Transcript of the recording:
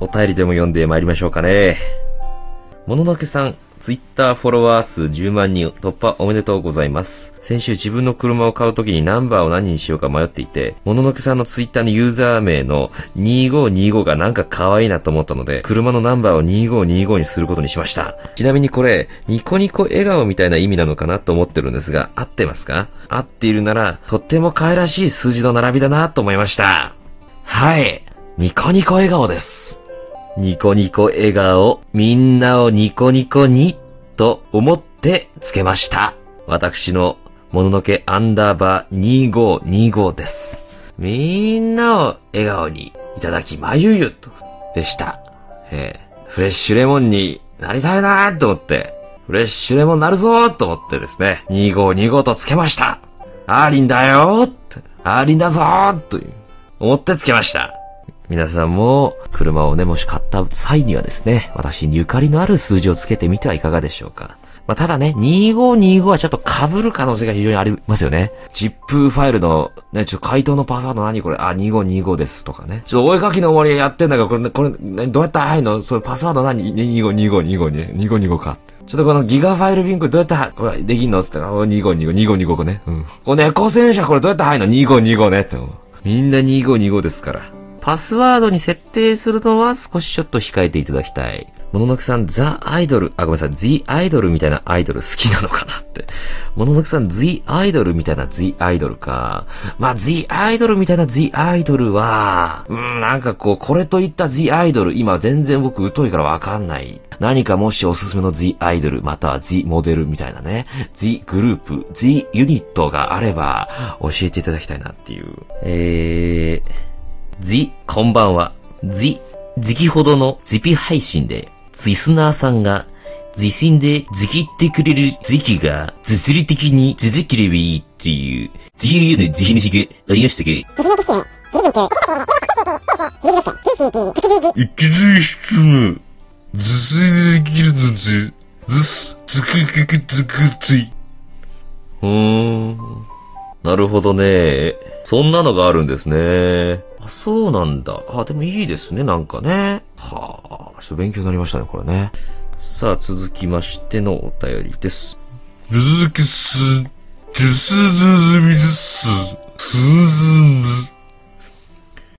お便りでも読んで参りましょうかね。もののけさん、ツイッターフォロワー数10万人突破おめでとうございます。先週自分の車を買うときにナンバーを何にしようか迷っていて、もののけさんのツイッターのユーザー名の2525がなんか可愛いなと思ったので、車のナンバーを2525にすることにしました。ちなみにこれ、ニコニコ笑顔みたいな意味なのかなと思ってるんですが、合ってますか？合っているなら、とっても可愛らしい数字の並びだなと思いました。はい。ニコニコ笑顔です。ニコニコ笑顔、みんなをニコニコに、と思ってつけました。私の、もののけアンダーバー2525です。みんなを笑顔に、いただきまゆゆと、でした。えーフレッシュレモンになりたいなーと思って、フレッシュレモンなるぞーと思ってですね、2525とつけました。アーリンだよーって、アーリンだぞーという、思ってつけました。皆さんも車をね、もし買った際にはですね、私にゆかりのある数字をつけてみてはいかがでしょうか。まあ、ただね、2525はちょっと被る可能性が非常にありますよね。ZIP ファイルの、ね、ちょっと回答のパスワード何これ？あ、2525ですとかね。ちょっとお絵かきの森やってんだから、これ、これ、ね、どうやったら入るの？それパスワード何 ?252525 に、2525かって。ちょっとこのギガファイルビンクどうやっては、これできんの？つって、あ2525、2525ね。うん。この猫戦車これどうやって入るの ?2525 ねって。みんな2525ですから。パスワードに設定するのは少しちょっと控えていただきたい。もののけさん、ザ・アイドル、あ、ごめんなさい、ザアイドルみたいなアイドル好きなのかなって。もののけさん、ザアイドルみたいなザアイドルか。まあ、ザアイドルみたいなザアイドルは、うん、なんかこう、これといったザアイドル、今全然僕疎いからわかんない。何かもしおすすめのザアイドル、またはザモデルみたいなね、ザグループ、ザユニットがあれば、教えていただきたいなっていう。えー、Z、こんばんは。Z、時期ほどのズピ配信で、リスナーさんが、自信でズキってくれる時期が、物理的に続ければいいっていう、自由の自費のがありましたけど、いきずい質問。図水できるので、ずす、つくくくつくつい。うーん。なるほどね。そんなのがあるんですね。あ、そうなんだ。あ、でもいいですね、なんかね。はあ、ちょっと勉強になりましたね、これね。さあ、続きましてのお便りです。むずくす、ジュスズズミズス、スーズンズ、